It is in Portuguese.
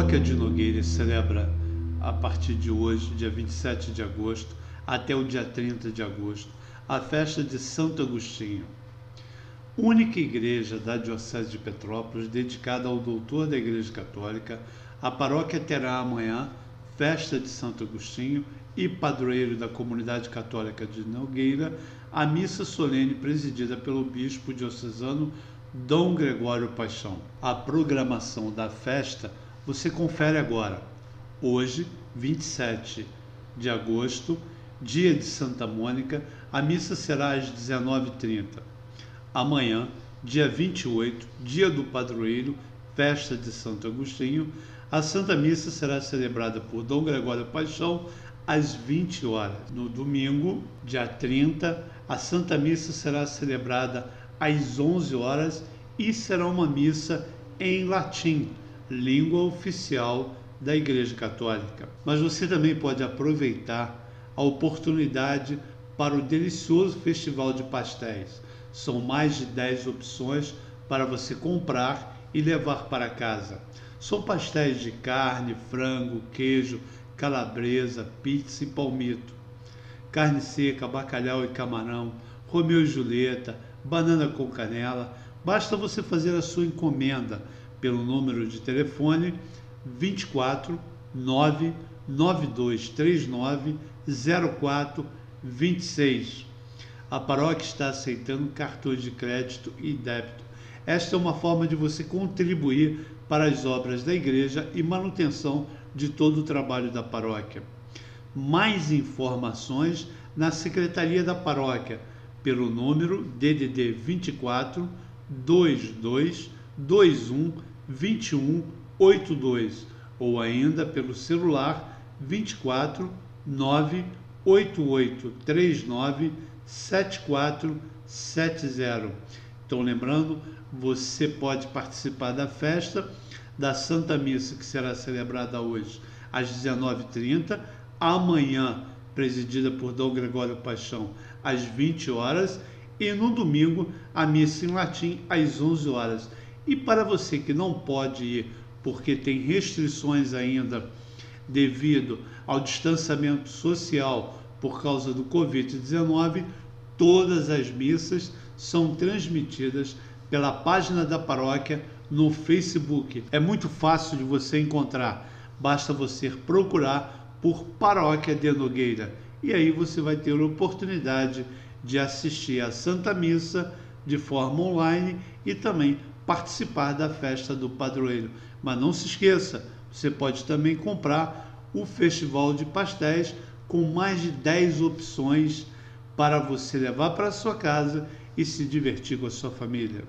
Paróquia de Nogueira celebra a partir de hoje, dia 27 de agosto, até o dia 30 de agosto, a festa de Santo Agostinho. Única igreja da Diocese de Petrópolis dedicada ao doutor da Igreja Católica, a paróquia terá amanhã festa de Santo Agostinho e padroeiro da comunidade católica de Nogueira, a missa solene presidida pelo bispo diocesano Dom Gregório Paixão. A programação da festa você confere agora. Hoje, 27 de agosto, dia de Santa Mônica, a missa será às 19h30. Amanhã, dia 28, dia do padroeiro, festa de Santo Agostinho, a Santa Missa será celebrada por Dom Gregório Paixão às 20 horas. No domingo, dia 30, a Santa Missa será celebrada às 11 horas e será uma missa em latim, língua oficial da Igreja Católica. Mas você também pode aproveitar a oportunidade para o delicioso festival de pastéis. São mais de 10 opções para você comprar e levar para casa. São pastéis de carne, frango, queijo, calabresa, pizza e palmito. Carne seca, bacalhau e camarão, Romeu e Julieta, banana com canela. Basta você fazer a sua encomenda pelo número de telefone 24 99239 0426. A paróquia está aceitando cartões de crédito e débito. Esta é uma forma de você contribuir para as obras da igreja e manutenção de todo o trabalho da paróquia. Mais informações na Secretaria da Paróquia pelo número DDD 24 22 21 21 82 ou ainda pelo celular 24 988 39 7470. Então, lembrando, você pode participar da festa da Santa Missa que será celebrada hoje às 19h30, amanhã, presidida por Dom Gregório Paixão, às 20 horas e no domingo a missa em latim às 11 horas. E para você que não pode ir porque tem restrições ainda devido ao distanciamento social por causa do Covid-19, todas as missas são transmitidas pela página da paróquia no Facebook. É muito fácil de você encontrar, basta você procurar por Paróquia de Nogueira e aí você vai ter a oportunidade de assistir à Santa Missa de forma online e também participar da festa do padroeiro. Mas não se esqueça, você pode também comprar o Festival de Pastéis com mais de 10 opções para você levar para sua casa e se divertir com a sua família.